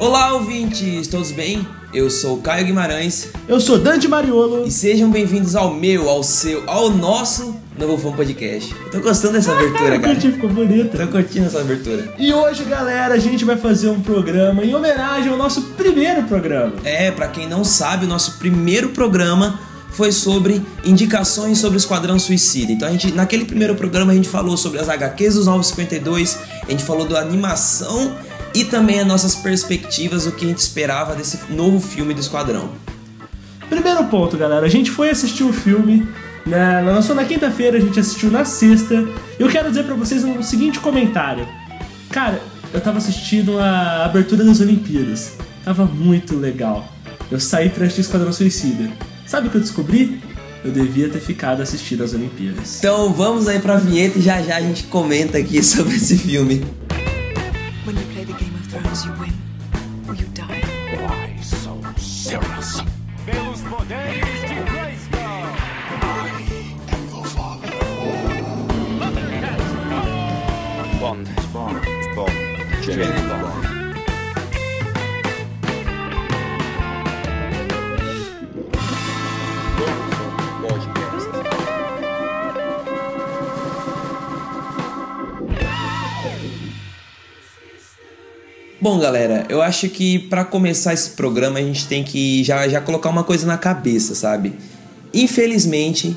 Olá, ouvintes, todos bem? Eu sou o Caio Guimarães Eu sou Dante Mariolo. e sejam bem-vindos ao meu, ao seu, ao nosso Novo Fã Podcast. Eu tô gostando dessa abertura, O cara. curtinho ficou bonito. Tô curtindo essa abertura. E hoje, galera, a gente vai fazer um programa em homenagem ao nosso primeiro programa. É, pra quem não sabe, o nosso primeiro programa foi sobre indicações sobre o Esquadrão Suicida. Então a gente, naquele primeiro programa a gente falou sobre as HQs dos 952, a gente falou da animação e também as nossas perspectivas, o que a gente esperava desse novo filme do Esquadrão. Primeiro ponto, galera, a gente foi assistir o filme, né? lançou na quinta-feira, a gente assistiu na sexta. Eu quero dizer pra vocês um seguinte comentário. Cara, eu tava assistindo a abertura das Olimpíadas. Tava muito legal. Eu saí pra assistir Esquadrão Suicida. Sabe o que eu descobri? Eu devia ter ficado assistindo as Olimpíadas. Então vamos aí pra vinheta e já já a gente comenta aqui sobre esse filme. Bond. Bom, galera, eu acho que pra começar esse programa a gente tem que já, já colocar uma coisa na cabeça, sabe? Infelizmente,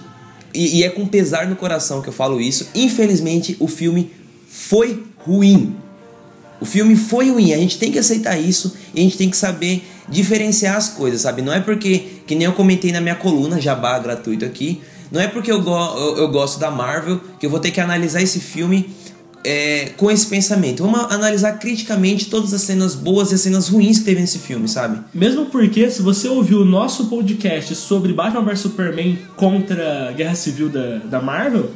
e, e é com pesar no coração que eu falo isso, infelizmente o filme foi ruim. O filme foi ruim, a gente tem que aceitar isso e a gente tem que saber diferenciar as coisas, sabe? Não é porque, que nem eu comentei na minha coluna, jabá gratuito aqui, não é porque eu, go eu, eu gosto da Marvel que eu vou ter que analisar esse filme é, com esse pensamento. Vamos analisar criticamente todas as cenas boas e as cenas ruins que teve nesse filme, sabe? Mesmo porque, se você ouviu o nosso podcast sobre Batman vs Superman contra a Guerra Civil da, da Marvel,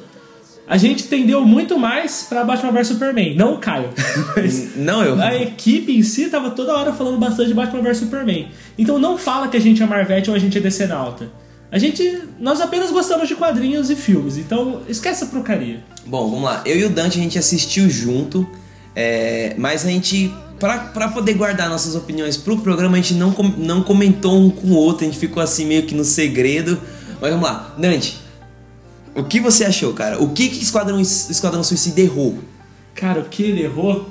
a gente tendeu muito mais pra Batman vs Superman, não o Caio. Não eu. a equipe em si tava toda hora falando bastante de Batman vs Superman. Então não fala que a gente é Marvete ou a gente é Decenalta. A gente. Nós apenas gostamos de quadrinhos e filmes, então esquece essa porcaria. Bom, vamos lá. Eu e o Dante a gente assistiu junto, é, mas a gente, pra, pra poder guardar nossas opiniões pro programa, a gente não, não comentou um com o outro, a gente ficou assim meio que no segredo. Mas vamos lá. Dante, o que você achou, cara? O que que Esquadrão, Esquadrão Suicida errou? Cara, o que ele errou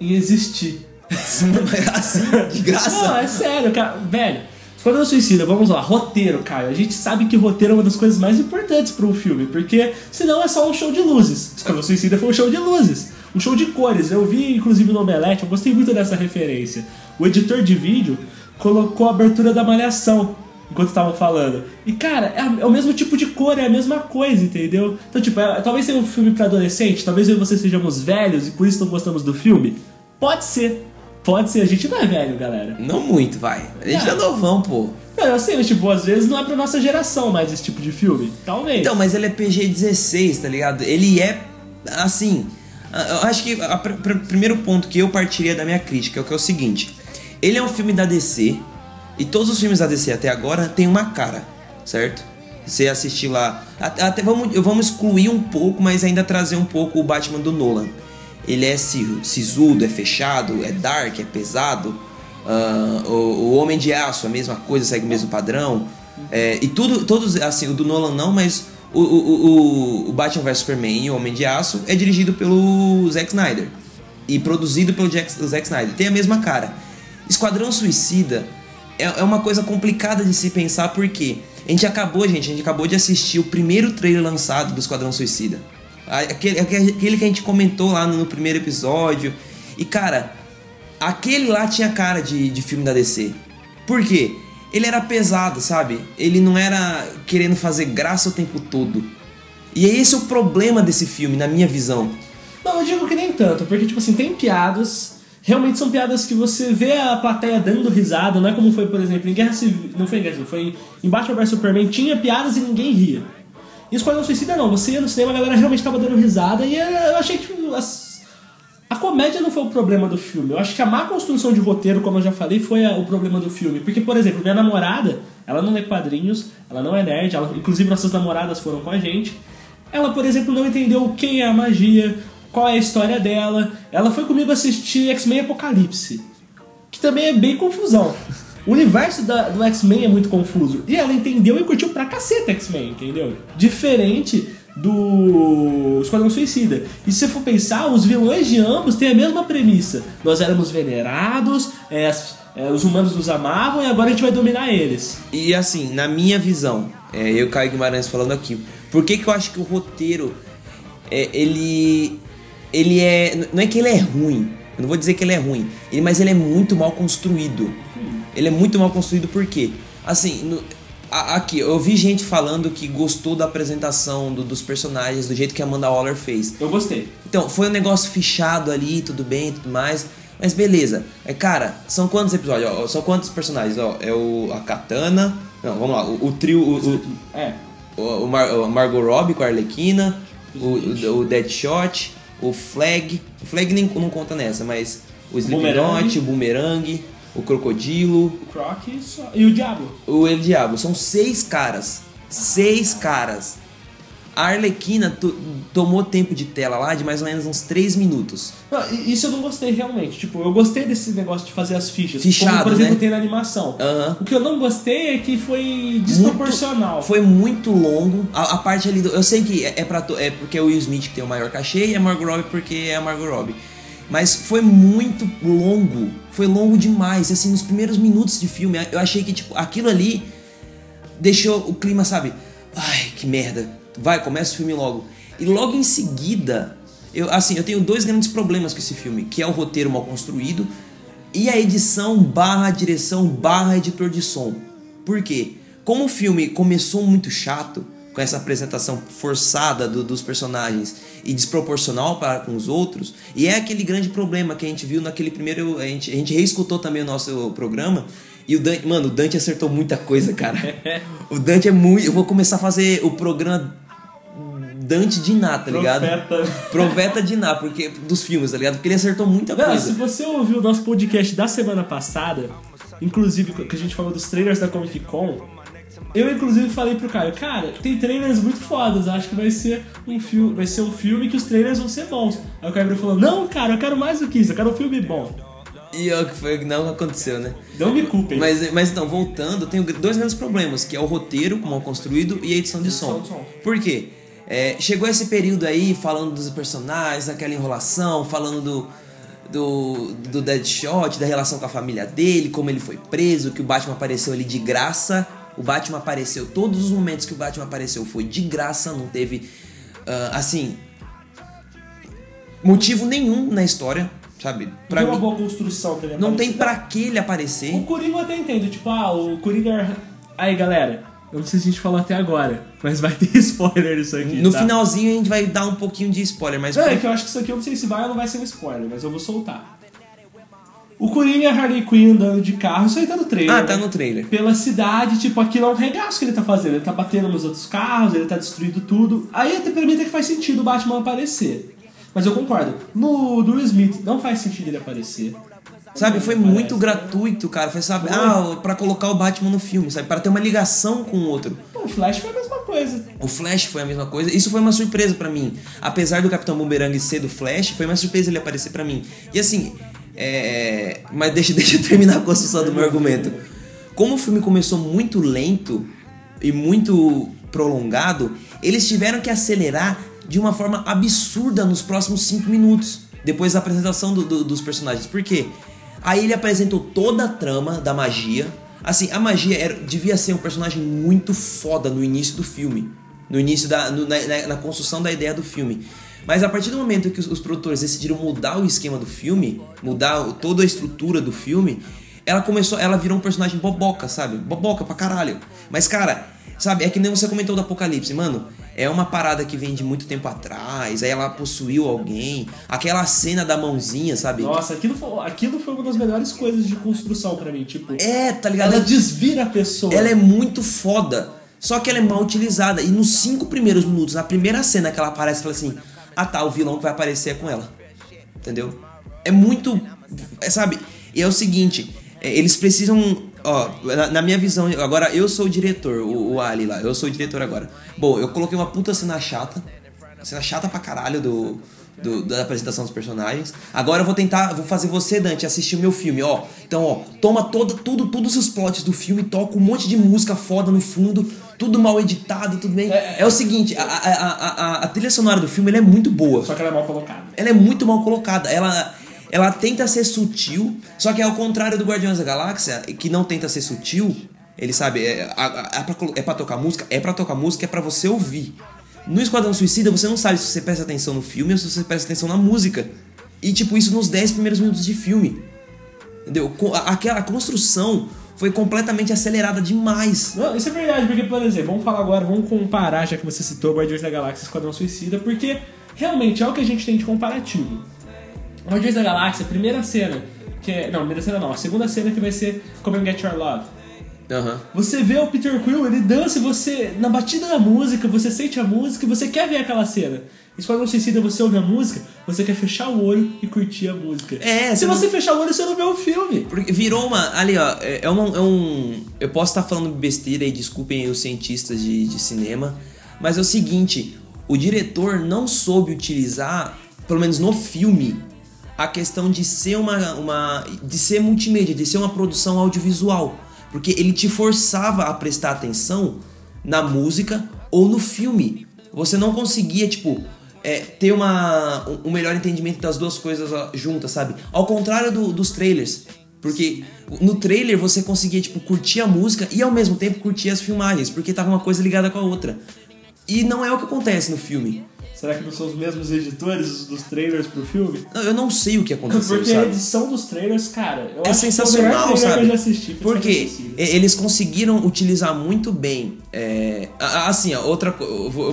em existir. assim, de graça? Não, é sério, cara. Velho, Esquadrão Suicida, vamos lá, roteiro, Caio. A gente sabe que roteiro é uma das coisas mais importantes para um filme, porque senão é só um show de luzes. Esquadrão Suicida foi um show de luzes, um show de cores. Eu vi, inclusive, no Omelete, eu gostei muito dessa referência. O editor de vídeo colocou a abertura da malhação enquanto estavam falando. E, cara, é, é o mesmo tipo de cor, é a mesma coisa, entendeu? Então, tipo, é- talvez seja um filme para adolescente, talvez eu e você sejamos velhos e por isso não gostamos do filme. Pode ser. Pode ser, a gente não é velho, galera. Não muito, vai. A gente É. tá novão, pô. Não, eu sei, mas tipo, às vezes não é pra nossa geração mais esse tipo de filme. Talvez. Então, mas ele é PG-16, tá ligado? Ele é, assim... Eu acho que o primeiro ponto que eu partiria da minha crítica é o que é o seguinte. Ele é um filme da DC, e todos os filmes da DC até agora têm uma cara, certo? Você assistir lá... Até, vamos, vamos excluir um pouco, mas ainda trazer um pouco o Batman do Nolan. Ele é si- sisudo, é fechado, é dark, é pesado. Ah, o, o Homem de Aço, a mesma coisa, segue o mesmo padrão. É, e tudo, todos, assim, o do Nolan não, mas o, o, o, o Batman vs Superman e o Homem de Aço é dirigido pelo Zack Snyder. E produzido pelo Jack, Zack Snyder. Tem a mesma cara. Esquadrão Suicida é, é uma coisa complicada de se pensar porque a gente acabou, gente, a gente acabou de assistir o primeiro trailer lançado do Esquadrão Suicida. Aquele, aquele que a gente comentou lá no, primeiro episódio. E cara, aquele lá tinha cara de, de filme da DC. Por quê? Ele era pesado, sabe? Ele não era querendo fazer graça o tempo todo. E esse é o problema desse filme, na minha visão. Não, eu digo que nem tanto, porque, tipo assim, tem piadas. Realmente são piadas que você vê a plateia dando risada, não é como foi, por exemplo, em Guerra Civil. Não foi em Guerra Civil, foi em Batman vs Superman, tinha piadas e ninguém ria. Em Esquadrão Suicida não, você ia no cinema, a galera realmente tava dando risada e eu achei que as- a comédia não foi o problema do filme. Eu acho que a má construção de roteiro, como eu já falei, foi a- o problema do filme. Porque, por exemplo, minha namorada, ela não lê quadrinhos, ela não é nerd, ela- inclusive nossas namoradas foram com a gente. Ela, por exemplo, não entendeu quem é a magia, qual é a história dela. Ela foi comigo assistir X-Men Apocalipse. que também é bem confusão. O universo da- do X-Men é muito confuso. E ela entendeu e curtiu pra caceta X-Men, entendeu? Diferente do Esquadrão Suicida. E se você for pensar, os vilões de ambos têm a mesma premissa. Nós éramos venerados, é, é, os humanos nos amavam e agora a gente vai dominar eles. E assim, na minha visão, é, eu Caio Guimarães falando aqui, por que, que eu acho que o roteiro, é, ele. Ele é. Não é que ele é ruim, eu não vou dizer que ele é ruim, ele, mas ele é muito mal construído. Ele é muito mal construído por quê? Assim, no- a- aqui, eu vi gente falando que gostou da apresentação do- dos personagens, do jeito que a Amanda Waller fez. Eu gostei. Então, foi um negócio fichado ali, tudo bem, tudo mais. Mas beleza. É, cara, são quantos episódios? Ó, são quantos personagens? Ó, é o a Katana. Não, vamos lá. O, o trio. O, É. o, o, Mar, o Margot Robbie com a Arlequina. O, o, o Deadshot. O Flag. O Flag nem não conta nessa, mas. O. Slipknot, o Boomerang. O Crocodilo. O Croc e só- e o Diabo. O El Diabo. São seis caras. Seis caras. A Arlequina to- tomou tempo de tela lá de mais ou menos uns 3 minutos. Não, isso eu não gostei realmente. Tipo, eu gostei desse negócio de fazer as fichas. Fichado, como, por exemplo, né? tem na animação. O que eu não gostei é que foi desproporcional. Foi muito longo. A, a parte ali do. Eu sei que é, é, pra, é porque é o Will Smith que tem o maior cachê e a Margot Robbie porque é a Margot Robbie. Mas foi muito longo. Foi longo demais. Assim, nos primeiros minutos de filme, eu achei que, tipo, aquilo ali deixou o clima, sabe? Ai, que merda. Vai, começa o filme logo. E logo em seguida, eu, assim, eu tenho dois grandes problemas com esse filme, que é o roteiro mal construído e a edição barra direção barra editor de som. Por quê? Como o filme começou muito chato, com essa apresentação forçada do- dos personagens e desproporcional para com os outros, e é aquele grande problema que a gente viu naquele primeiro. A gente, a gente reescutou também o nosso programa. E o Dante, mano, o Dante acertou muita coisa, cara. o Dante é muito. Eu vou começar a fazer o programa Dante de Ná, tá ligado? Profeta. Profeta de Ná, porque, dos filmes, tá ligado? Porque ele acertou muita Não, coisa. se você ouviu o nosso podcast da semana passada, inclusive que a gente falou dos trailers da Comic Con, eu inclusive falei pro Caio, cara, tem trailers muito fodas, acho que vai ser um filme, vai ser um filme que os trailers vão ser bons. Aí o Caio falou, não, cara, eu quero mais do que isso, eu quero um filme bom. E é o que foi o que não aconteceu, né? Não me culpem. Mas, mas então, voltando, eu tenho dois grandes problemas, que é o roteiro, como é construído, e a edição de Edição som. de som. Por quê? É, chegou esse período aí, falando dos personagens, daquela enrolação, falando do, do, do Deadshot, da relação com a família dele, como ele foi preso, que o Batman apareceu ali de graça. O Batman apareceu, todos os momentos que o Batman apareceu foi de graça, não teve, ah, assim, motivo nenhum na história, sabe? Pra uma mim, boa construção pra ele não tem pra que ele aparecer. O Coringa eu até entendo, tipo, ah, o Coringa... Aí, galera, eu não sei se a gente falou até agora, mas vai ter spoiler nisso aqui, No tá? finalzinho a gente vai dar um pouquinho de spoiler, mas Não, é que eu acho que isso aqui eu não sei se vai ou não vai ser um spoiler, mas eu vou soltar. O Coringa e a Harley Quinn andando de carro, isso aí tá no trailer. Ah, tá no trailer. Pela cidade, tipo, aquilo é um regaço que ele tá fazendo. Ele tá batendo nos outros carros, ele tá destruindo tudo. Aí até pra mim até que faz sentido o Batman aparecer. Mas eu concordo. No do Will Smith não faz sentido ele aparecer. Sabe, foi Parece, muito gratuito, cara. Foi, sabe, Foi. ah, pra colocar o Batman no filme, sabe? Para ter uma ligação com o outro. Pô, o Flash foi a mesma coisa. O Flash foi a mesma coisa. Isso foi uma surpresa pra mim. Apesar do Capitão Boomerang ser do Flash, foi uma surpresa ele aparecer pra mim. E assim, é... mas deixa, deixa eu terminar a construção do meu argumento. Como o filme começou muito lento e muito prolongado, eles tiveram que acelerar de uma forma absurda nos próximos cinco minutos, depois da apresentação do- do- dos personagens. Por quê? Aí ele apresentou toda a trama da magia. Assim, a magia era, devia ser um personagem muito foda no início do filme. No início da. no- na, na- construção da ideia do filme. Mas a partir do momento que os, os produtores decidiram mudar o esquema do filme, mudar toda a estrutura do filme, ela começou. Ela virou um personagem boboca, sabe? Boboca pra caralho. Mas, cara, sabe, é que nem você comentou do Apocalipse, mano. É uma parada que vem de muito tempo atrás, aí ela possuiu alguém. Aquela cena da mãozinha, sabe? Nossa, aquilo foi, aquilo foi uma das melhores coisas de construção pra mim. Tipo, É, tá ligado? ela desvira a pessoa. Ela é muito foda. Só que ela é mal utilizada. E nos cinco primeiros minutos, na primeira cena que ela aparece, fala assim: Ah tá, o vilão que vai aparecer é com ela. Entendeu? É muito. É, sabe? E é o seguinte: é, eles precisam. Ó, na, na minha visão, agora eu sou o diretor, o, o Ali lá, eu sou o diretor agora. Bom, eu coloquei uma puta cena chata. Cena chata pra caralho do, do- da apresentação dos personagens. Agora eu vou tentar, vou fazer você, Dante, assistir o meu filme, ó. Então, ó, toma todo, tudo, todos os plots do filme, toca um monte de música foda no fundo, tudo mal editado, tudo bem. É, o seguinte, a, a, a, a, trilha sonora do filme é muito boa Só que ela é mal colocada. ela é muito mal colocada. Ela, ela tenta ser sutil, só que ao contrário do Guardiões da Galáxia, que não tenta ser sutil, ele sabe, é, a- é, pra, é tocar música, é pra tocar música, é pra você ouvir. No Esquadrão Suicida, você não sabe se você presta atenção no filme ou se você presta atenção na música. E tipo, isso nos 10 primeiros minutos de filme. Entendeu? Aquela construção foi completamente acelerada demais. Não, isso é verdade, porque, por exemplo, vamos falar agora, vamos comparar, já que você citou Guardiões da Galáxia e Esquadrão Suicida, porque realmente é o que a gente tem de comparativo. Guardiões da Galáxia, primeira cena, que é. Não, primeira cena não, a segunda cena que vai ser Come and Get Your Love. Aham. Você vê o Peter Quill, ele dança e você, na batida da música, você sente a música e você quer ver aquela cena. Esquadrão Suicida, você ouve a música, você quer fechar o olho e curtir a música. É, Se você não- fechar o olho, você não vê o filme. Porque virou uma. Ali, ó, é, é, uma- é um. Eu posso estar falando besteira e desculpem os cientistas de, de cinema, mas é o seguinte: o diretor não soube utilizar, pelo menos no filme, a questão de ser uma. uma de ser multimídia, de ser uma produção audiovisual. Porque ele te forçava a prestar atenção na música ou no filme. Você não conseguia, tipo, é, ter uma, um- melhor entendimento das duas coisas juntas, sabe? Ao contrário do- dos trailers. Porque no trailer você conseguia, tipo, curtir a música e ao mesmo tempo curtir as filmagens, porque tava uma coisa ligada com a outra. E não é o que acontece no filme. Será que não são os mesmos editores dos trailers pro filme? Não, Eu não sei o que aconteceu, Porque a sabe? edição dos trailers, cara, eu É acho que sensacional, foi o melhor trailer sabe? que eu já assisti. Porque eles conseguiram utilizar muito bem. é, a- a- assim, ó, outra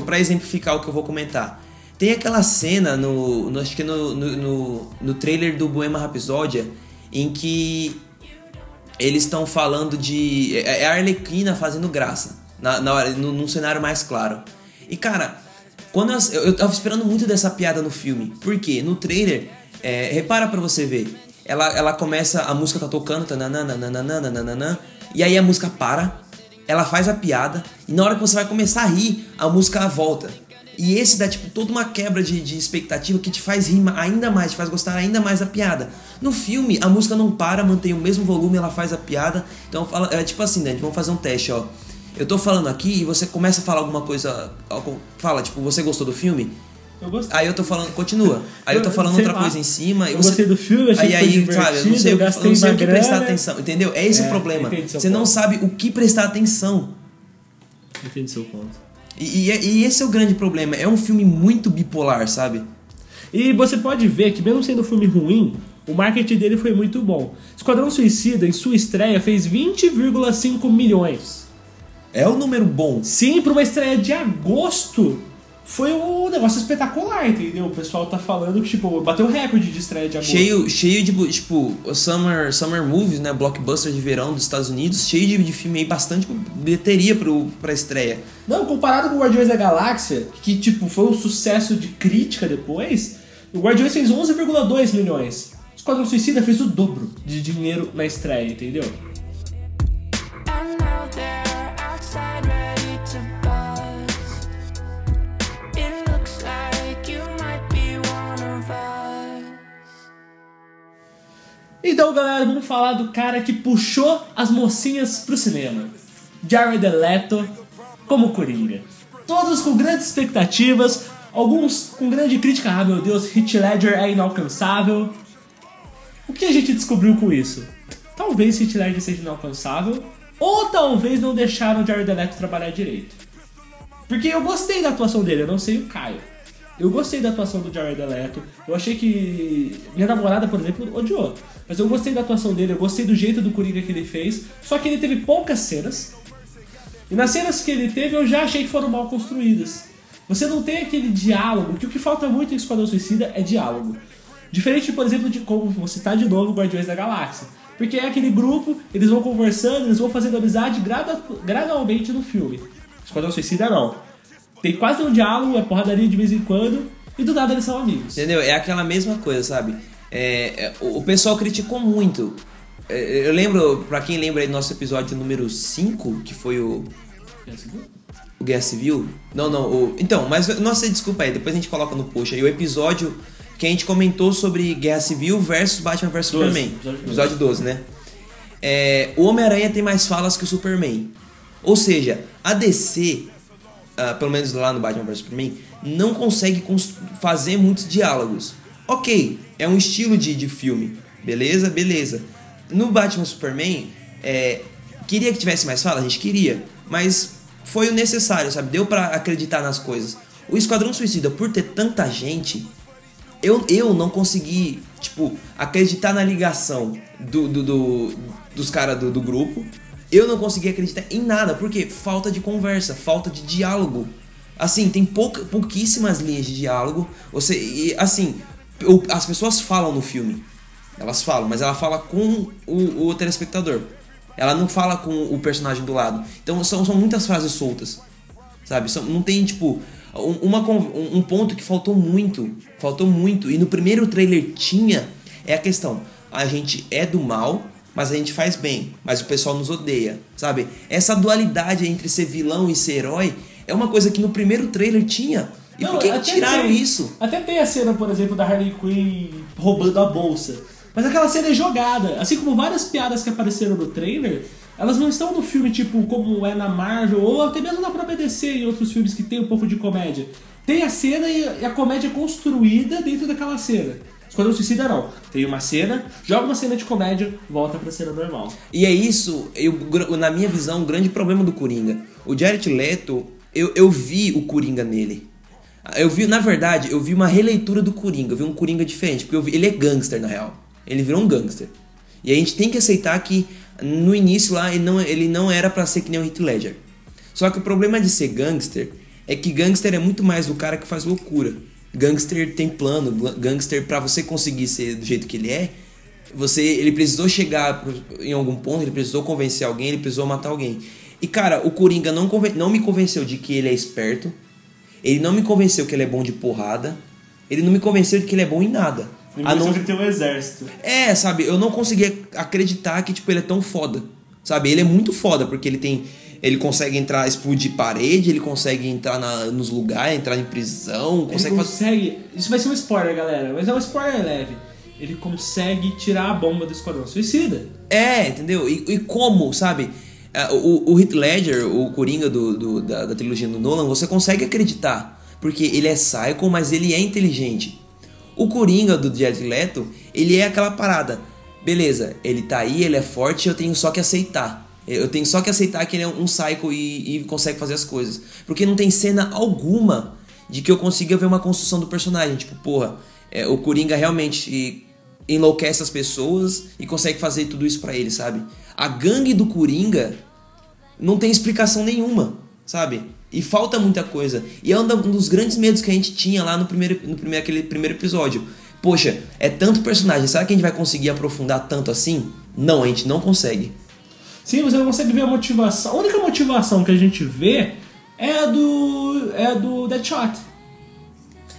para exemplificar o que eu vou comentar. Tem aquela cena no, no- acho que no, no, no, trailer do Bohemian Rhapsody em que eles estão falando de é é a Arlequina fazendo graça na, na no- num cenário mais claro. E cara, quando eu, eu tava esperando muito dessa piada no filme, porque no trailer, é, repara pra você ver, ela, ela começa, a música tá tocando, tananana, nananana, nananana, e aí a música para, ela faz a piada, e na hora que você vai começar a rir, a música volta. E esse dá, tipo, toda uma quebra de, de expectativa que te faz rir ainda mais, te faz gostar ainda mais da piada. No filme, a música não para, mantém o mesmo volume, ela faz a piada. Então, fala, é tipo assim, né? Vamos fazer um teste, ó. Eu tô falando aqui e você começa a falar alguma coisa. Fala, tipo, você gostou do filme? Eu gostei. Aí eu tô falando, continua. Aí eu tô falando outra lá. coisa em cima. e Eu você... gostei do filme, achei aí, aí, sabe, eu não sei, o que- eu não sei o que prestar atenção, entendeu? É esse É, o problema. Você não ponto. sabe o que prestar atenção. Entendi seu ponto. E, e- e esse é o grande problema. É um filme muito bipolar, sabe? E você pode ver que, mesmo sendo um filme ruim, o marketing dele foi muito bom. Esquadrão Suicida, em sua estreia, fez 20,5 milhões. É um número bom. Sim, para uma estreia de agosto, foi um negócio espetacular, entendeu? O pessoal tá falando que, tipo, bateu recorde de estreia de agosto. Cheio, cheio de, tipo, summer, summer movies, né? Blockbuster de verão dos Estados Unidos. Cheio de, de filme aí, bastante bilheteria pro, pra estreia. Não, comparado com o Guardiões da Galáxia, que, tipo, foi um sucesso de crítica depois, o Guardiões fez 11,2 milhões. Esquadrão Suicida fez o dobro de dinheiro na estreia, entendeu? Então, galera, vamos falar do cara que puxou as mocinhas pro cinema. Jared Leto como Coringa. Todos com grandes expectativas, alguns com grande crítica. Ah, meu Deus, Heath Ledger é inalcançável. O que a gente descobriu com isso? Talvez Heath Ledger seja inalcançável, ou talvez não deixaram o Jared Leto trabalhar direito. Porque eu gostei da atuação dele, eu não sei o Caio. Eu gostei da atuação do Jared Leto. Eu achei que. Minha namorada, por exemplo, odiou. Mas eu gostei da atuação dele, eu gostei do jeito do Coringa que ele fez. Só que ele teve poucas cenas. E nas cenas que ele teve, eu já achei que foram mal construídas. Você não tem aquele diálogo, que o que falta muito em Esquadrão Suicida é diálogo. Diferente, por exemplo, de como vou citar de novo Guardiões da Galáxia. Porque é aquele grupo, eles vão conversando, eles vão fazendo amizade gradualmente no filme. Esquadrão Suicida não. Tem quase um diálogo, é porradaria de vez em quando, e do nada eles são amigos. Entendeu? É aquela mesma coisa, sabe? É, é, o pessoal criticou muito. É, eu lembro, pra quem lembra aí do nosso episódio número 5, que foi o, o Guerra Civil. Não, não, o. Então, mas. Nossa, desculpa aí, depois a gente coloca no post aí. O episódio que a gente comentou sobre Guerra Civil versus Batman vs Doze, Superman. episódio doze. Episódio 12, né? É, o Homem-Aranha tem mais falas que o Superman. Ou seja, a DC, ah, pelo menos lá no Batman vs Superman, não consegue cons- fazer muitos diálogos. Ok, é um estilo de, de filme. Beleza? Beleza. No Batman Superman, é, queria que tivesse mais fala? A gente queria. Mas foi o necessário, sabe? Deu pra acreditar nas coisas. O Esquadrão Suicida, por ter tanta gente, eu, eu não consegui, tipo, acreditar na ligação do, do- do- dos caras do, do grupo. Eu não consegui acreditar em nada, porque falta de conversa, falta de diálogo. Assim, tem pouca, pouquíssimas linhas de diálogo. Você, e, assim, as pessoas falam no filme. Elas falam, mas ela fala com o, o telespectador. Ela não fala com o personagem do lado. Então são, são muitas frases soltas. Sabe? São- não tem, tipo, um, uma, um um ponto que faltou muito. Faltou muito. E no primeiro trailer tinha. É a questão. A gente é do mal, mas a gente faz bem. Mas o pessoal nos odeia. Sabe? Essa dualidade entre ser vilão e ser herói é uma coisa que no primeiro trailer tinha. E Não, por que tiraram tem- isso? Até tem a cena, por exemplo, da Harley Quinn roubando a bolsa. Mas aquela cena é jogada. Assim como várias piadas que apareceram no trailer, elas não estão no filme, tipo, como é na Marvel, ou até mesmo na própria DC e outros filmes que tem um pouco de comédia. Tem a cena e a comédia é construída dentro daquela cena. Esquadrão Suicida não. Tem uma cena, joga uma cena de comédia, volta pra cena normal. E é isso, eu, na minha visão, o grande problema do Coringa. O Jared Leto, eu, eu vi o Coringa nele. Eu vi, na verdade, eu vi uma releitura do Coringa, eu vi um Coringa diferente, porque vi- ele é gangster na real. Ele virou um gangster. E a gente tem que aceitar que no início lá ele não, ele não era pra ser que nem o Heath Ledger. Só que o problema de ser gangster é que gangster é muito mais do cara que faz loucura. Gangster tem plano, gangster pra você conseguir ser do jeito que ele é, você ele precisou chegar em algum ponto, ele precisou convencer alguém, ele precisou matar alguém. E cara, o Coringa não, não me convenceu de que ele é esperto. Ele não me convenceu que ele é bom de porrada. Ele não me convenceu de que ele é bom em nada. A não, que tem um exército. é, sabe, eu não conseguia acreditar que, tipo, ele é tão foda. Sabe, ele é muito foda, porque ele tem. Ele consegue entrar, explodir parede, ele consegue entrar na- nos lugares, entrar em prisão, Ele consegue fazer. consegue. Isso vai ser um spoiler, galera, mas é um spoiler leve. Ele consegue tirar a bomba do Esquadrão Suicida. É, entendeu? E, e como, sabe? É, O, o Heath Ledger, o Coringa do, do- da, da trilogia do Nolan, você consegue acreditar. Porque ele é psycho, mas ele é inteligente. O Coringa do Jared Leto, ele é aquela parada. Beleza, ele tá aí, ele é forte, eu tenho só que aceitar. Eu tenho só que aceitar que ele é um psycho e, e consegue fazer as coisas. Porque não tem cena alguma de que eu consiga ver uma construção do personagem. Tipo, porra, é, o Coringa realmente enlouquece as pessoas e consegue fazer tudo isso pra ele, sabe? A gangue do Coringa não tem explicação nenhuma, sabe? E falta muita coisa. E é um um dos grandes medos que a gente tinha lá no primeiro, no primeiro, aquele primeiro episódio. Poxa, é tanto personagem, será que a gente vai conseguir aprofundar tanto assim? Não, a gente não consegue. Sim, você não consegue ver a motivação. A única motivação que a gente vê é a do. é a do Deadshot.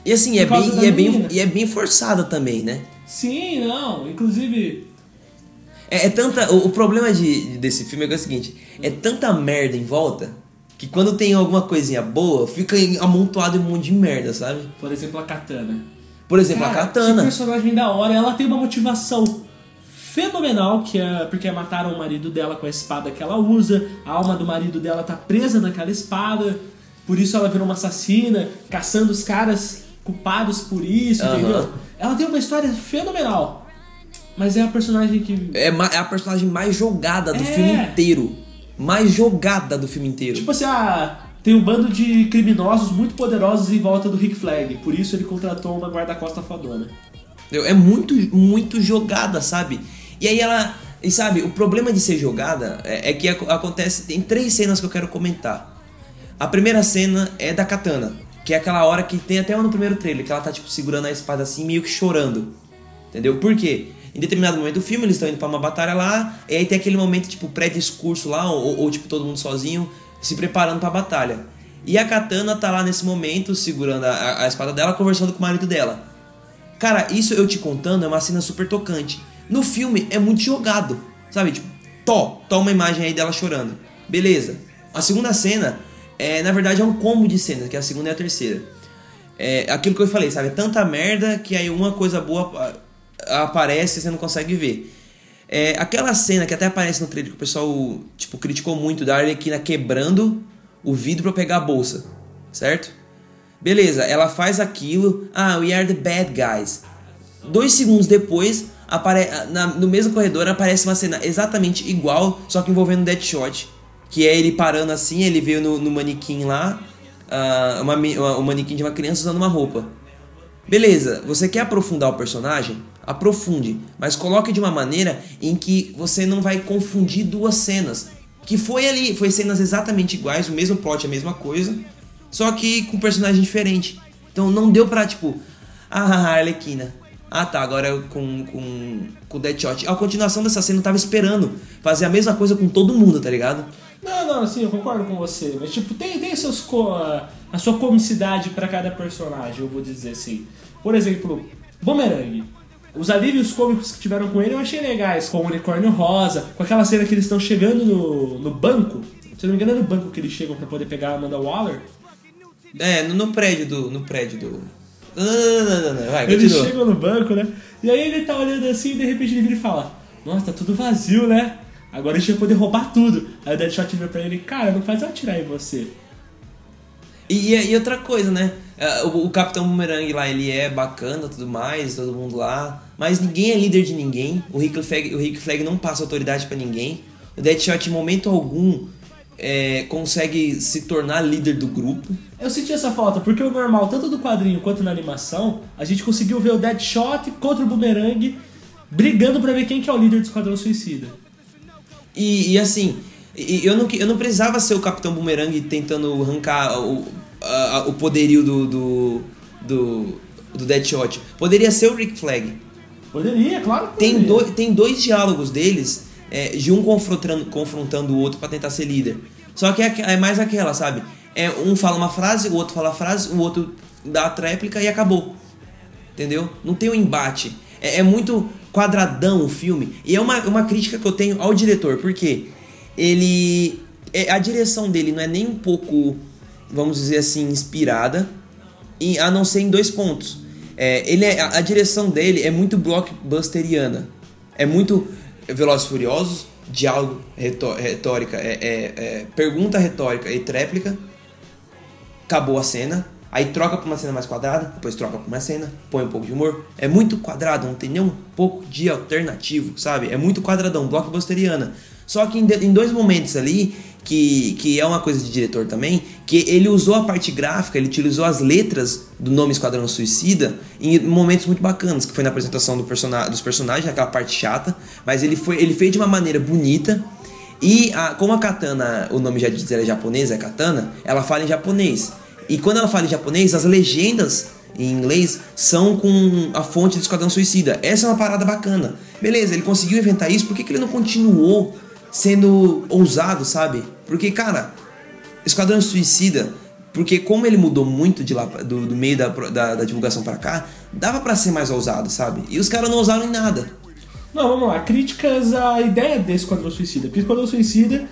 E assim, é bem, e é bem, e é bem forçada também, né? Sim, não. Inclusive. É, é tanta. O, o problema de, desse filme é, que é o seguinte: é tanta merda em volta que quando tem alguma coisinha boa, fica amontoado em um monte de merda, sabe? Por exemplo, a Katana. Por exemplo, Cara, a Katana. Que personagem da hora. Ela tem uma motivação fenomenal, que é porque mataram o marido dela com a espada que ela usa. A alma do marido dela tá presa naquela espada. Por isso ela virou uma assassina, caçando os caras culpados por isso, Aham. entendeu? Ela tem uma história fenomenal. Mas é a personagem que. É, é a personagem mais jogada do É. filme inteiro. Mais jogada do filme inteiro. Tipo assim, ah, tem um bando de criminosos muito poderosos em volta do Rick Flag. Por isso ele contratou uma guarda-costa. Entendeu? É muito, muito jogada, sabe? E aí ela. E sabe, o problema de ser jogada é, é que ac- acontece. Tem três cenas que eu quero comentar. A primeira cena é da Katana, que é aquela hora que tem até no primeiro trailer, que ela tá tipo segurando a espada assim, meio que chorando. Entendeu? Por quê? Em determinado momento do filme, eles estão indo pra uma batalha lá, e aí tem aquele momento, tipo, pré-discurso lá, ou, ou, tipo, todo mundo sozinho, se preparando pra batalha. E a Katana tá lá nesse momento, segurando a- a, a espada dela, conversando com o marido dela. Cara, isso eu te contando é uma cena super tocante. No filme é muito jogado, sabe? Tipo, tó, toma uma imagem aí dela chorando. Beleza. A segunda cena, é, na verdade, é um combo de cenas, que é a segunda e a terceira. É aquilo que eu falei, sabe? É tanta merda que aí uma coisa boa a- aparece e você não consegue ver. É, aquela cena que até aparece no trailer que o pessoal, tipo, criticou muito da Arlequina quebrando o vidro pra pegar a bolsa, certo? Beleza, ela faz aquilo. Ah, we are the bad guys. Dois segundos depois, apare na- no mesmo corredor aparece uma cena exatamente igual, só que envolvendo Deadshot. Que é ele parando assim, ele veio no, no manequim lá, ah, uma, uma- um manequim de uma criança usando uma roupa. Beleza, você quer aprofundar o personagem? Aprofunde, mas coloque de uma maneira em que você não vai confundir duas cenas. Que foi ali, foi cenas exatamente iguais, o mesmo plot, a mesma coisa, só que com personagem diferente. Então não deu pra, tipo, ah, Arlequina. Ah tá, agora com, com, com Deadshot. A continuação dessa cena eu tava esperando fazer a mesma coisa com todo mundo, tá ligado? Não, não, assim, eu concordo com você. Mas, tipo, tem, tem seus co- a sua comicidade pra cada personagem, eu vou dizer assim. Por exemplo, Boomerang. Os alívios cômicos que tiveram com ele eu achei legais. Com o unicórnio rosa, com aquela cena que eles estão chegando no, no banco. Se eu não me engano, é no banco que eles chegam pra poder pegar a Amanda Waller. É, no, no prédio do. No prédio do. Não, não, não, não, não, não. vai, Eles continua. chegam no banco, né? E aí ele tá olhando assim e de repente ele vira e fala: Nossa, tá tudo vazio, né? Agora a gente vai poder roubar tudo. Aí o Deadshot vira pra ele: Cara, não faz eu atirar em você. E, e outra coisa, né? Ah, O, o Capitão Boomerang lá, ele é bacana tudo mais, todo mundo lá. Mas ninguém é líder de ninguém. O Rick Flag, o Rick Flag não passa autoridade pra ninguém. O Deadshot, em momento algum, é, consegue se tornar líder do grupo. Eu senti essa falta, porque o normal, tanto do quadrinho quanto na animação, a gente conseguiu ver o Deadshot contra o Boomerang brigando pra ver quem que é o líder do Esquadrão Suicida. E, e assim, eu, não, eu não precisava ser o Capitão Boomerang tentando arrancar o, a- o poderio do, do, do, do Deadshot. Poderia ser o Rick Flag. Poderia, claro que Tem, poderia. dois tem dois diálogos deles, é, de um confrontando, confrontando o outro pra tentar ser líder. Só que é, é mais aquela, sabe? É, um fala uma frase, o outro fala a frase, o outro dá a tréplica e acabou. Entendeu? Não tem um embate. É, é muito quadradão o filme. E é uma, uma crítica que eu tenho ao diretor, porque ele. é- a direção dele não é nem um pouco, vamos dizer assim, inspirada, em- a não ser em dois pontos. É, ele é- a, a direção dele é muito blockbusteriana. É muito Velozes Furiosos, diálogo, retó- retórica, é, é- é pergunta retórica e tréplica. Acabou a cena. Aí troca pra uma cena mais quadrada, depois troca pra uma cena, põe um pouco de humor. É muito quadrado, não tem nem um pouco de alternativo, sabe? É muito quadradão, blockbusteriana. Só que em, em dois momentos ali, que, que é uma coisa de diretor também, que ele usou a parte gráfica, ele utilizou as letras do nome Esquadrão Suicida em momentos muito bacanas, que foi na apresentação do persona dos personagens, naquela parte chata, mas ele, foi, ele fez de uma maneira bonita. E a- como a katana, o nome já diz, ela é japonesa, é katana, ela fala em japonês. E quando ela fala em japonês, as legendas em inglês são com a fonte do Esquadrão Suicida. Essa é uma parada bacana. Beleza, ele conseguiu inventar isso, por que, que ele não continuou sendo ousado, sabe? Porque, cara, Esquadrão Suicida, porque como ele mudou muito de lá, do, do meio da, da, da divulgação pra cá, dava pra ser mais ousado, sabe? E os caras não ousaram em nada. Não, vamos lá. Críticas à ideia desse Esquadrão Suicida. Porque Esquadrão Suicida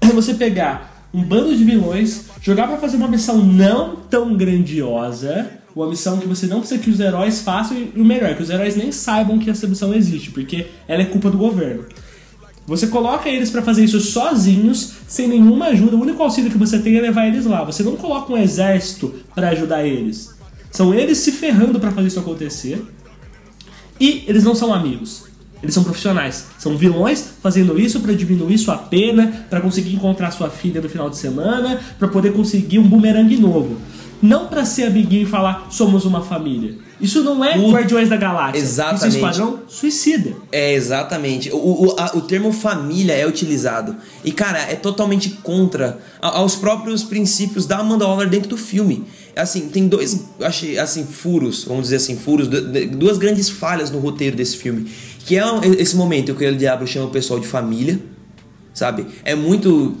é você pegar um bando de vilões, jogar pra fazer uma missão não tão grandiosa, uma missão que você não precisa que os heróis façam, e o melhor, que os heróis nem saibam que essa missão existe, porque ela é culpa do governo. Você coloca eles pra fazer isso sozinhos, sem nenhuma ajuda. O único auxílio que você tem é levar eles lá. Você não coloca um exército pra ajudar eles. São eles se ferrando pra fazer isso acontecer. E eles não são amigos. Eles são profissionais. São vilões fazendo isso pra diminuir sua pena, pra conseguir encontrar sua filha no final de semana, pra poder conseguir um bumerangue novo. Não pra ser amiguinho e falar somos uma família. Isso não é O- Guardiões da Galáxia. Exatamente. Isso é Esquadrão Suicida. É, exatamente. O, o, a- o termo família é utilizado. E, cara, é totalmente contra a- aos próprios princípios da Amanda Waller dentro do filme. Assim, tem dois, achei, assim, furos, vamos dizer assim, furos, du- du- duas grandes falhas no roteiro desse filme. Que é esse momento que o Diabo chama o pessoal de família, sabe? É muito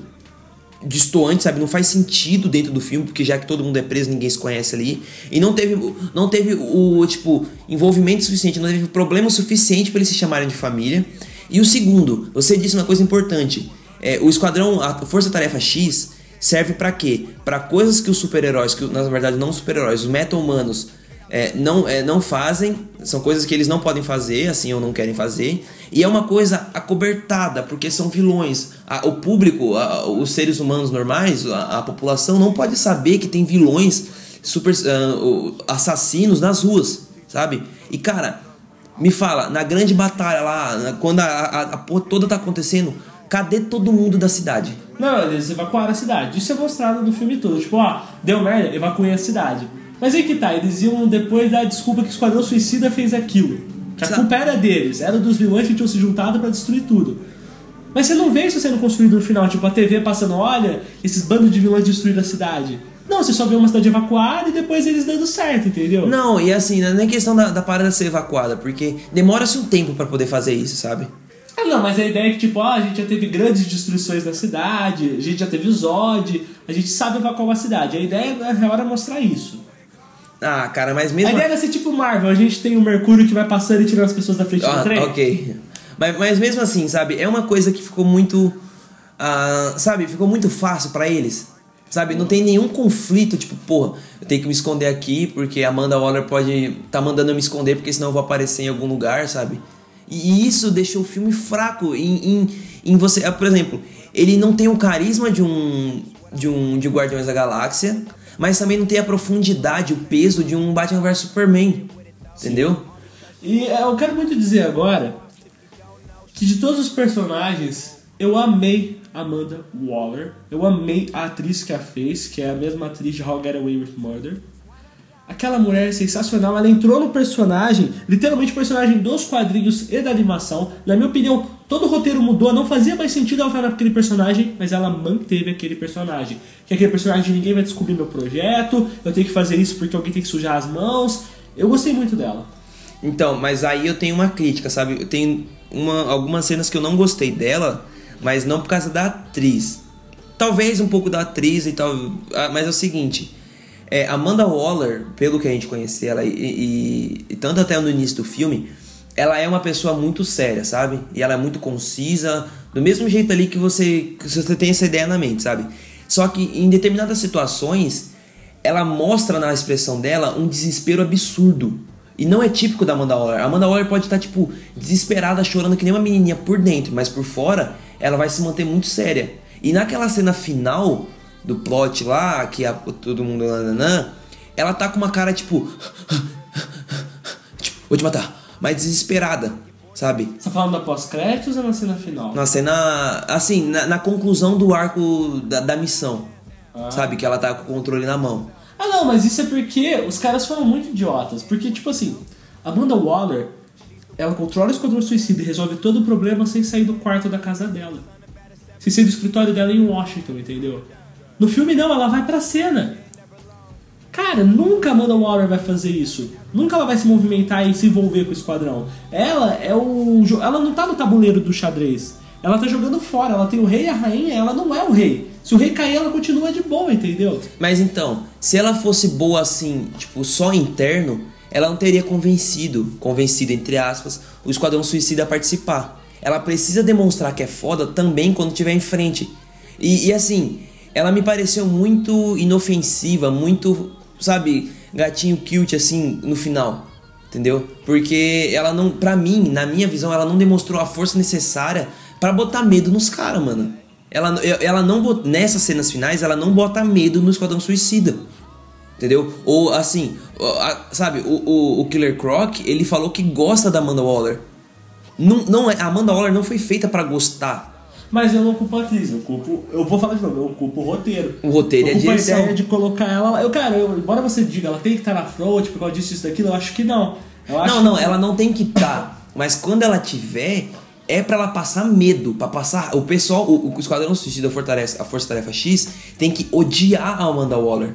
distoante, sabe? Não faz sentido dentro do filme, porque já que todo mundo é preso, ninguém se conhece ali. E não teve, não teve o, tipo, envolvimento suficiente, não teve problema suficiente para eles se chamarem de família. E o segundo, você disse uma coisa importante. É, o Esquadrão, a Força Tarefa X, serve pra quê? Pra coisas que os super-heróis, que na verdade não super-heróis, os meta-humanos é, não, é, não fazem, são coisas que eles não podem fazer, assim ou não querem fazer, e é uma coisa acobertada, porque são vilões. A- o público, a- os seres humanos normais, a, a população não pode saber que tem vilões, super, o- assassinos nas ruas, sabe? E cara, me fala, na grande batalha lá, quando a, porra toda tá acontecendo, cadê todo mundo da cidade? Não, eles evacuaram a cidade. Isso é mostrado no filme todo. Tipo, ó, deu merda, evacuei a cidade. Mas aí que tá, eles iam depois dar desculpa que o Esquadrão Suicida fez aquilo. Que a culpa era deles, era dos vilões que tinham se juntado pra destruir tudo. Mas você não vê isso sendo construído no final, tipo a TV passando, olha, esses bandos de vilões destruíram a cidade. Não, você só vê uma cidade evacuada e depois eles dando certo, entendeu? Não, e assim, não é nem questão da, da parada ser evacuada, porque demora-se um tempo pra poder fazer isso, sabe? Ah, não, mas a ideia é que, tipo, ó, a gente já teve grandes destruições na cidade, a gente já teve Zod, a gente sabe evacuar uma cidade. A ideia, na real, era mostrar isso. Ah, cara, mas A mesmo. ideia era ser tipo Marvel, a gente tem o Mercúrio que vai passando e tirando as pessoas da frente Ah, do trem. ok. Mas, mas mesmo assim, sabe? É uma coisa que ficou muito. ah, sabe? Ficou muito fácil pra eles. Sabe? Não tem nenhum conflito, tipo, porra, eu tenho que me esconder aqui porque a Amanda Waller pode tá mandando eu me esconder porque senão eu vou aparecer em algum lugar, sabe? E isso deixou o filme fraco em, em, em você. ah, Por exemplo, ele não tem o carisma de um. de um. de Guardiões da Galáxia, mas também não tem a profundidade, o peso de um Batman vs Superman. Entendeu? E é, eu quero muito dizer agora que de todos os personagens, eu amei Amanda Waller. Eu amei a atriz que a fez, que é a mesma atriz de How Get Away with Murder. Aquela mulher é sensacional, ela entrou no personagem, literalmente o personagem dos quadrinhos e da animação. Na minha opinião, todo o roteiro mudou, não fazia mais sentido ela estar naquele personagem, mas ela manteve aquele personagem. Que aquele personagem ninguém vai descobrir meu projeto, eu tenho que fazer isso porque alguém tem que sujar as mãos. Eu gostei muito dela. Então, mas aí eu tenho uma crítica, sabe? Eu tenho uma, algumas cenas que eu não gostei dela, mas não por causa da atriz. Talvez um pouco da atriz e tal, ah, mas é o seguinte. É, Amanda Waller, pelo que a gente conhecia ela, e, e- e tanto até no início do filme, ela é uma pessoa muito séria, sabe? E ela é muito concisa, do mesmo jeito ali que você, que você tem essa ideia na mente, sabe? Só que em determinadas situações, ela mostra na expressão dela um desespero absurdo. E não é típico da Amanda Waller. A Amanda Waller pode estar, tipo, desesperada, chorando que nem uma menininha por dentro, mas por fora ela vai se manter muito séria. E naquela cena final do plot lá, que a, todo mundo nananã, ela tá com uma cara tipo. tipo, vou te matar. Mas desesperada, sabe? Você tá falando da pós-créditos ou na cena final? Na cena. Assim, na, na conclusão do arco da, da missão. Ah. Sabe? Que ela tá com o controle na mão. Ah não, mas isso é porque os caras foram muito idiotas. Porque, tipo assim, a Amanda Waller, ela controla o Esquadrão Suicida e resolve todo o problema sem sair do quarto da casa dela. Sem sair do escritório dela em Washington, entendeu? No filme não, ela vai pra cena. Cara, nunca a Amanda Waller vai fazer isso. Nunca ela vai se movimentar e se envolver com o esquadrão. Ela é o. Ela não tá no tabuleiro do xadrez. Ela tá jogando fora. Ela tem o rei e a rainha, ela não é o rei. Se o rei cair, ela continua de boa, entendeu? Mas então, se ela fosse boa assim, tipo, só interno, ela não teria convencido, convencido entre aspas, o Esquadrão Suicida a participar. Ela precisa demonstrar que é foda também quando estiver em frente. E, e assim, ela me pareceu muito inofensiva, muito, sabe, gatinho cute assim no final. Entendeu? Porque ela não, pra mim, na minha visão, ela não demonstrou a força necessária pra botar medo nos caras, mano. Ela, ela não bot- nessas cenas finais, ela não bota medo no Esquadrão Suicida. Entendeu? Ou assim, sabe, o, o, o Killer Croc, ele falou que gosta da Amanda Waller. Não, não é, a Amanda Waller não foi feita pra gostar. Mas eu não culpo a atriz, eu culpo. Eu vou falar de novo, eu culpo o roteiro. O roteiro eu e a direção. ideia de colocar ela lá. Eu, cara, eu, embora você diga, ela tem que estar na front, por causa disso, isso, daquilo, eu acho que não. Eu acho Não, não, que- ela não tem que estar. Mas quando ela tiver, é pra ela passar medo, pra passar. O pessoal, o, o Esquadrão Suicida, a a Força Tarefa X, tem que odiar a Amanda Waller.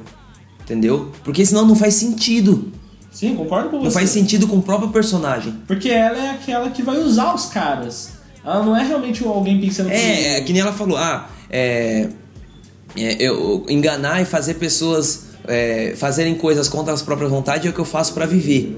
Entendeu? Porque senão não faz sentido. Sim, concordo com você. Não faz sentido com o próprio personagem. Porque ela é aquela que vai usar os caras. Ela não é realmente alguém pensando É, é que nem ela falou, ah, é, é, eu enganar e fazer pessoas é, fazerem coisas contra as próprias vontades é o que eu faço pra viver.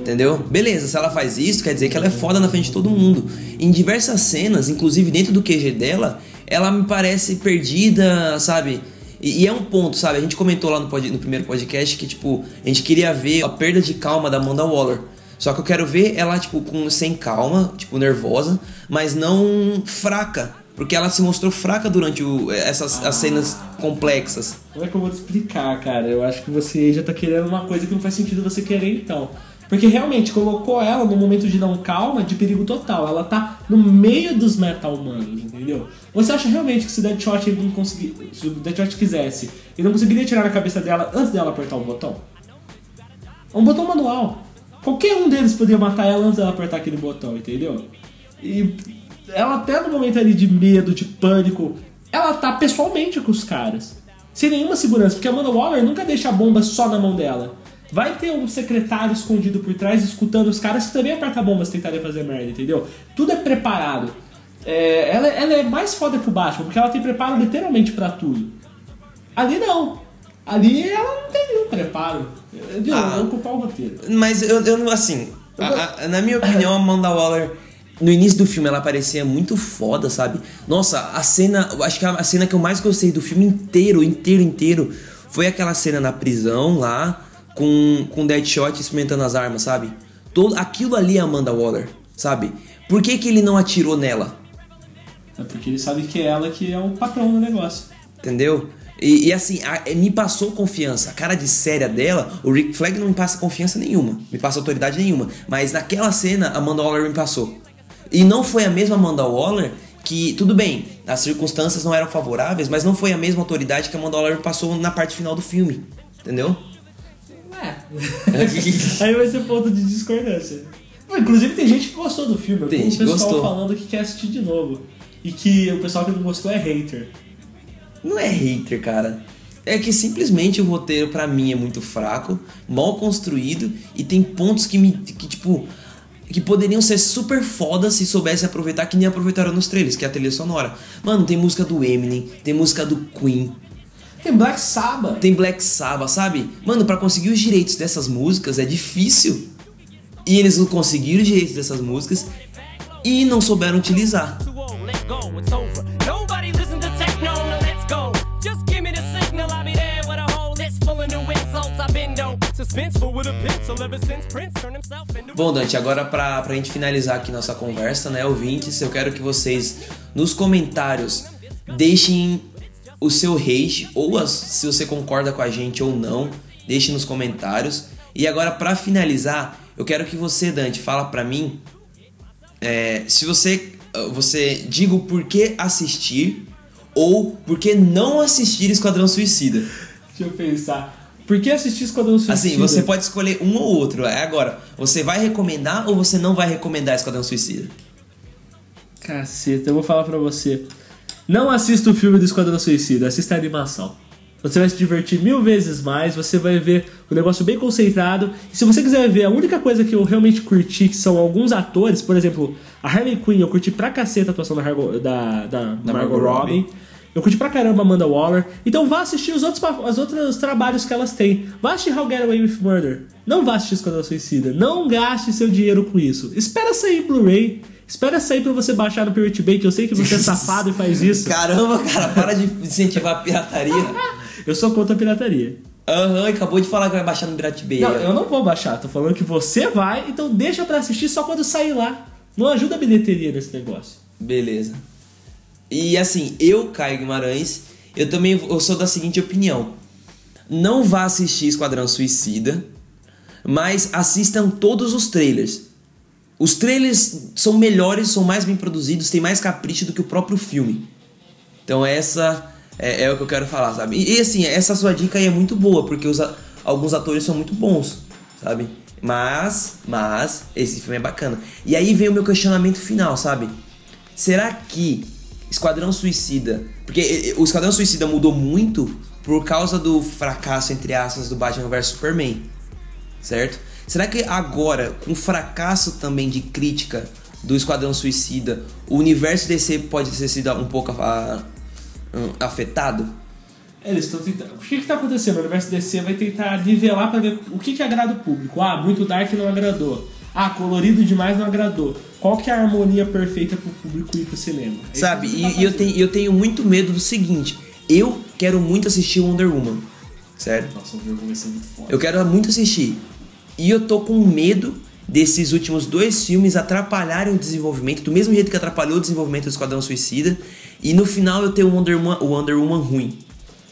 Entendeu? Beleza, se ela faz isso, quer dizer que ela é foda na frente de todo mundo. Em diversas cenas, inclusive dentro do QG dela, ela me parece perdida, sabe? E, e é um ponto, sabe? A gente comentou lá no, pod- no primeiro podcast que, tipo, a gente queria ver a perda de calma da Amanda Waller. Só que eu quero ver ela, tipo, com, sem calma, tipo, nervosa, mas não fraca. Porque ela se mostrou fraca durante o- essas as cenas complexas. Como é que eu vou te explicar, cara? Eu acho que você já tá querendo uma coisa que não faz sentido você querer então. Porque realmente colocou ela no momento de não calma, de perigo total. Ela tá no meio dos meta-humanos, entendeu? Você acha realmente que se o Deadshot ele não conseguir, se o Deadshot quisesse, ele não conseguiria tirar a cabeça dela antes dela apertar o botão? É um botão manual. Qualquer um deles poderia matar ela antes dela apertar aquele botão, entendeu? E ela até no momento ali de medo, de pânico, ela tá pessoalmente com os caras. Sem nenhuma segurança, porque a Amanda Waller nunca deixa a bomba só na mão dela. Vai ter um secretário escondido por trás escutando os caras que também apertam bombas tentarem fazer merda, entendeu? Tudo é preparado. É, ela, ela é mais foda que o Batman, porque ela tem preparo literalmente pra tudo. Ali não. Ali ela não tem nenhum preparo. Eu, eu Ah. vou culpar o roteiro. Mas eu, eu não, assim, a- a- na minha opinião, a Amanda Waller, no início do filme, ela parecia muito foda, sabe? Nossa, a cena, acho que a, a cena que eu mais gostei do filme inteiro, inteiro, inteiro, foi aquela cena na prisão lá, com, com o Deadshot experimentando as armas, sabe? Todo, aquilo ali é a Amanda Waller, sabe? Por que, que ele não atirou nela? É porque ele sabe que é ela que é o patrão do negócio. Entendeu? E, e assim, a- me passou confiança. A cara de séria dela, o Rick Flag não me passa confiança nenhuma. Me passa autoridade nenhuma. Mas naquela cena, a Amanda Waller me passou. E não foi a mesma Amanda Waller que, tudo bem, as circunstâncias não eram favoráveis, mas não foi a mesma autoridade que a Amanda Waller me passou na parte final do filme. Entendeu? É. Aí vai ser ponto de discordância. Inclusive tem gente que gostou do filme. Eu Tem o gente que pessoal gostou. falando que quer assistir de novo. E que o pessoal que não gostou é hater. Não é hater, cara. É que simplesmente o roteiro pra mim é muito fraco, mal construído e tem pontos que me que tipo que poderiam ser super foda se soubesse aproveitar que nem aproveitaram nos trailers, que é a trilha sonora. Mano, tem música do Eminem, tem música do Queen, Tem Black Sabbath. tem Black Sabbath, sabe? Mano, pra conseguir os direitos dessas músicas é difícil. E eles não conseguiram os direitos dessas músicas e não souberam utilizar. Bom, Dante, agora pra, pra gente finalizar aqui nossa conversa, né, ouvintes, eu quero que vocês nos comentários deixem o seu hate, ou as- se você concorda com a gente ou não, deixe nos comentários. E agora, pra finalizar, eu quero que você, Dante, fala pra mim é, se você, você diga o porquê assistir ou por que não assistir Esquadrão Suicida. Deixa eu pensar. Por que assistir Esquadrão Suicida? Assim, você pode escolher um ou outro. É agora, você vai recomendar ou você não vai recomendar Esquadrão Suicida? Caceta, eu vou falar pra você. Não assista o filme do Esquadrão Suicida, assista a animação. Você vai se divertir mil vezes mais, você vai ver o negócio bem concentrado. E se você quiser ver a única coisa que eu realmente curti, que são alguns atores, por exemplo, a Harley Quinn, eu curti pra caceta a atuação da, Hargo- da, da, Da Margot, Margot Robbie. Robbie. Eu curti pra caramba Amanda Waller. Então vá assistir os outros, os outros trabalhos que elas têm. Vá assistir How Get Away with Murder. Não vá assistir Esquadrão Suicida. Não gaste seu dinheiro com isso. Espera sair Blu-ray. Espera sair pra você baixar no Pirate Bay, que eu sei que você é safado e faz isso. Caramba, cara, para de incentivar a pirataria. Eu sou contra a pirataria. Aham, acabou de falar que vai baixar no Pirate Bay. Não, eu não vou baixar. Tô falando que você vai, então deixa pra assistir só quando sair lá. Não ajuda a bilheteria nesse negócio. Beleza. E assim, eu, Caio Guimarães, eu também eu sou da seguinte opinião. Não vá assistir Esquadrão Suicida, mas assistam todos os trailers. Os trailers são melhores, são mais bem produzidos, têm mais capricho do que o próprio filme. Então essa é, é o que eu quero falar, sabe? E, e, assim, essa sua dica aí é muito boa, porque os alguns atores são muito bons, sabe? Mas, mas, esse filme é bacana. E aí vem o meu questionamento final, sabe? Será que Esquadrão Suicida... Porque o Esquadrão Suicida mudou muito por causa do fracasso, entre aspas, do Batman vs Superman, certo? Será que agora, com o fracasso também de crítica do Esquadrão Suicida, o universo DC pode ter sido um pouco ah, hum, afetado? É, Eles estão tentando. O que que tá acontecendo? O universo DC vai tentar nivelar pra ver o que que agrada o público. Ah, muito dark não agradou. Ah, colorido demais não agradou. Qual que é a harmonia perfeita pro público ir pro cinema? É Sabe? E, tá e eu, tenho, eu tenho muito medo do seguinte: Eu quero muito assistir Wonder Woman. Sério. Nossa, o Virgo vai ser muito foda. Eu quero muito assistir. E eu tô com medo desses últimos dois filmes atrapalharem o desenvolvimento, do mesmo jeito que atrapalhou o desenvolvimento do Esquadrão Suicida. E no final eu ter o Wonder Woman, o Wonder Woman ruim.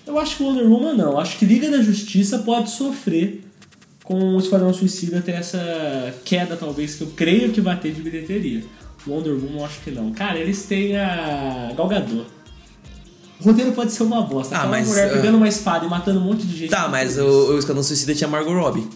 Eu acho que o Wonder Woman não. Acho que Liga da Justiça pode sofrer com o Esquadrão Suicida ter essa queda, talvez, que eu creio que vai ter de bilheteria. O Wonder Woman acho que não. Cara, eles têm a Gal Gadot. O roteiro pode ser uma bosta. Ah, Aquela mas, mulher ah, pegando uma espada e matando um monte de gente. Tá, mas o, o Esquadrão Suicida tinha Margot Robbie.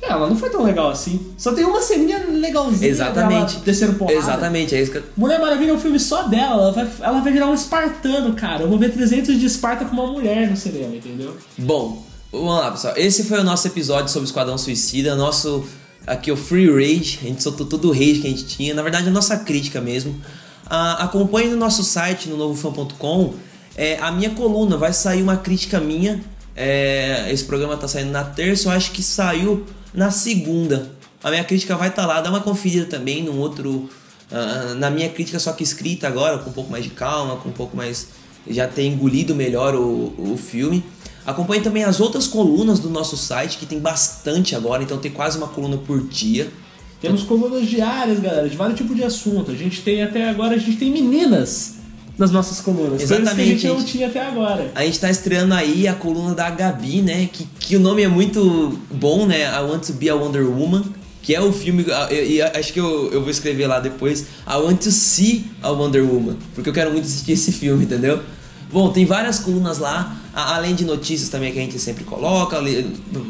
É, Ela não foi tão legal assim. Só tem uma ceninha legalzinha Exatamente. dela descendo porrada. Exatamente, é isso que eu... Mulher Maravilha é um filme só dela. Ela vai, ela vai virar um espartano, cara. Eu vou ver 300 de Esparta com uma mulher no cinema, entendeu? Bom, vamos lá, pessoal. Esse foi o nosso episódio sobre o Esquadrão Suicida. Nosso. Aqui o Free Rage. A gente soltou todo o rage que a gente tinha. Na verdade, a nossa crítica mesmo. Ah, acompanhe no nosso site, no novofan.com. É, a minha coluna vai sair uma crítica minha. É, esse programa tá saindo na terça. Eu acho que saiu na segunda. A minha crítica vai estar lá. Dá uma conferida também num outro. ah, na minha crítica, só que escrita agora, com um pouco mais de calma, com um pouco mais. Já ter engolido melhor o, o filme. Acompanhe também as outras colunas do nosso site, que tem bastante agora, então tem quase uma coluna por dia. Temos colunas diárias, galera, de vários tipos de assunto. A gente tem até agora, a gente tem meninas nas nossas colunas. Coisas que a Exatamente, gente não tinha até agora. A gente tá estreando aí a coluna da Gabi, né? Que, que o nome é muito bom, né? I Want to Be a Wonder Woman. Que é o filme. E acho que eu, eu vou escrever lá depois. I Want to See a Wonder Woman. Porque eu quero muito assistir esse filme, entendeu? Bom, tem várias colunas lá, além de notícias também que a gente sempre coloca,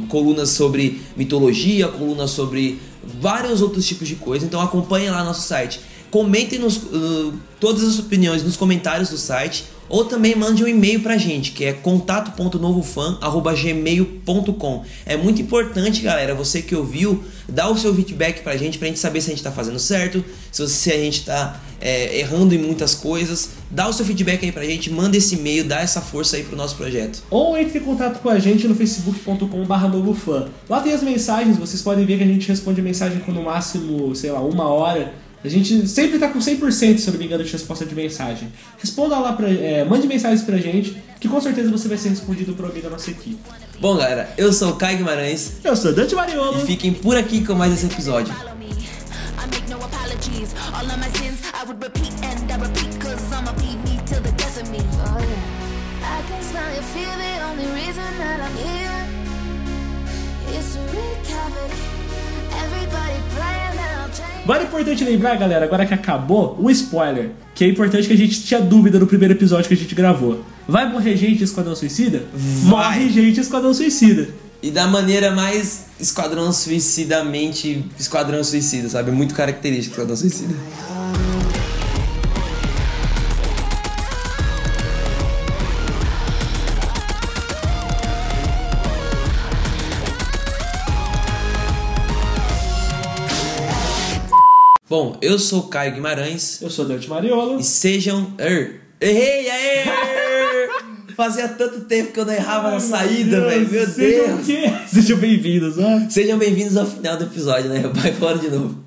colunas sobre mitologia, colunas sobre vários outros tipos de coisa. Então acompanhe lá nosso site. Comentem nos, uh, todas as opiniões nos comentários do site ou também mande um e-mail pra gente, que é contato.novofan@gmail.com. É muito importante, galera, você que ouviu, dá o seu feedback pra gente, pra gente saber se a gente tá fazendo certo, se, a gente tá é, errando em muitas coisas. Dá o seu feedback aí pra gente, manda esse e-mail, dá essa força aí pro nosso projeto. Ou entre em contato com a gente no facebook.com.br novofã. Lá tem as mensagens, vocês podem ver que a gente responde mensagem com no máximo, sei lá, uma hora. A gente sempre tá com 100%, se eu não me engano, de resposta de mensagem. Responda lá, pra, é, mande mensagens pra gente, que com certeza você vai ser respondido por alguém da nossa equipe. Bom, galera, eu sou o Caio Guimarães Eu sou Dante Mariolo. e fiquem por aqui com mais esse episódio. follow me. I make no apologies. All of my sins I would repeat and I repeat, cause I'ma be me till the death of me. Oh yeah. I can smell your fear, the only reason that I'm here is to wreak havoc. Everybody change. Vale importante lembrar, galera, agora que acabou, o spoiler. Que é importante que a gente tinha dúvida no primeiro episódio que a gente gravou. Vai morrer gente em Esquadrão Suicida? Vai. Morre gente em Esquadrão Suicida. E da maneira mais esquadrão suicidamente esquadrão suicida, sabe? Muito característico esquadrão suicida. Bom, eu sou o Caio Guimarães Eu sou Dante Mariolo. e sejam. Er, errei, aê! Fazia tanto tempo que eu não errava na saída, velho. Meu Sejam Deus! o? Sejam bem-vindos, ó. Sejam bem-vindos ao final do episódio, né? Vai fora de novo.